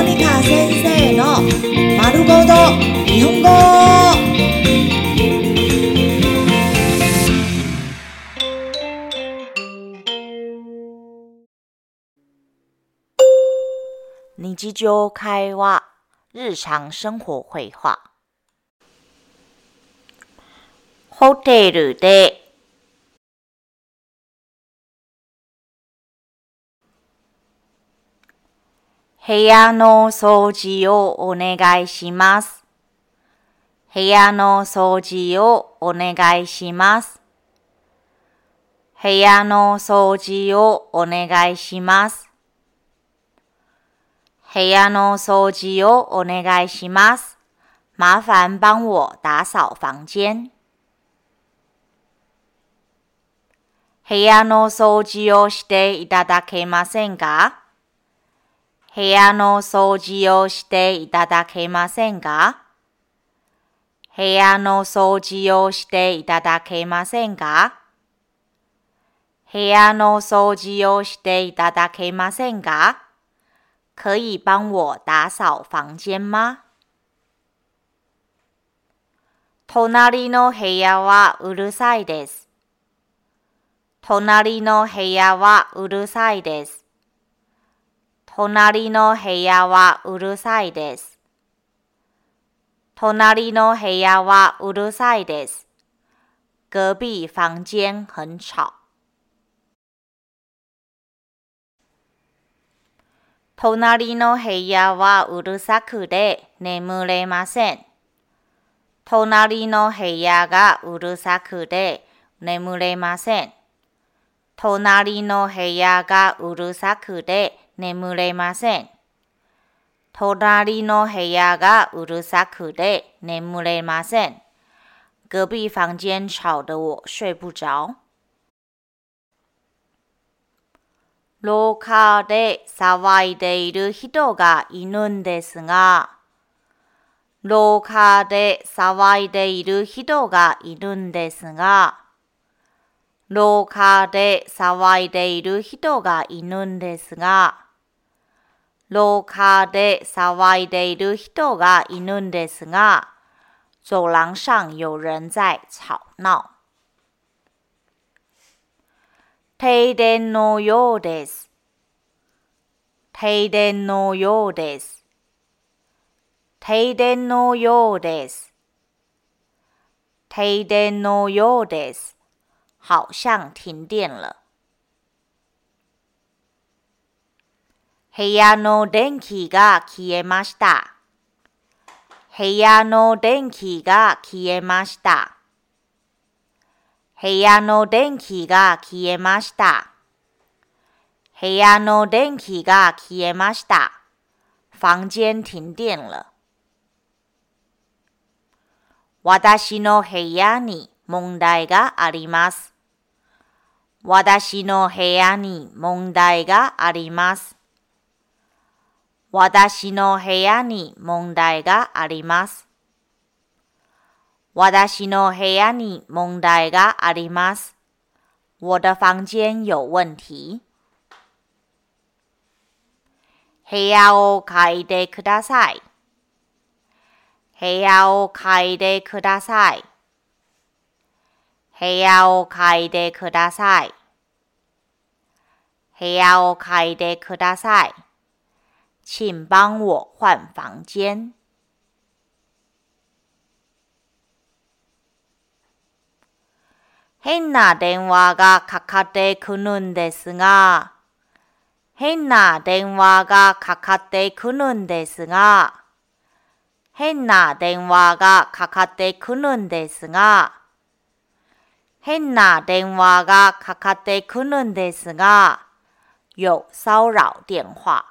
モニカ先生の丸ごと日本語。日常会話日常生活。会話ホテルで部屋の掃除をお願いします。部屋の掃除をお願いします。部屋の掃除をお願いします。部屋の掃除をお願いします。麻烦帮我打扫房间。部屋の掃除をしていただけませんか？部屋の掃除をしていただけませんか部屋の掃除をしていただけませんか部屋の掃除をしていただけませんか可以帮我打扫房间吗？隣の部屋はうるさいです。隣の部屋はうるさいです。隣の部屋はうるさいです。隣の部屋はうるさいです。隔壁房间很吵。隣の部屋はうるさくて眠れません。隣の部屋がうるさくて眠れません。隣の部屋がうるさくて眠れません。隣の部屋がうるさくて眠れません。隔壁房间吵得我睡不着。廊下で騒いでいる人がいるんですが、廊下で騒いでいる人がいるんですが、廊下で騒いでいる人がいるんですが、廊下で騒いでいる人がいるんですが、走廊上有人在吵闹。停電のようです。停電のようです。停電のようです。停電のようです。好像停電了。部屋の電気が消えました。部屋の電気が消えました。部屋の電気が消えました。部屋の電気が消えました。房間停電了。私の部屋に問題があります。私の部屋に問題があります。私の部屋に問題があります。私の部屋に問題があります。我的房間有問題。部屋を変えてください。部屋を変えてください。部屋を変えてください。部屋を変えてください。请帮我换房间。変な電話がかかってくるんですが、変な電話がかかってくるんですが、変な電話がかかってくるんですが、変な電話がかかってくるんですが、有騷擾電話。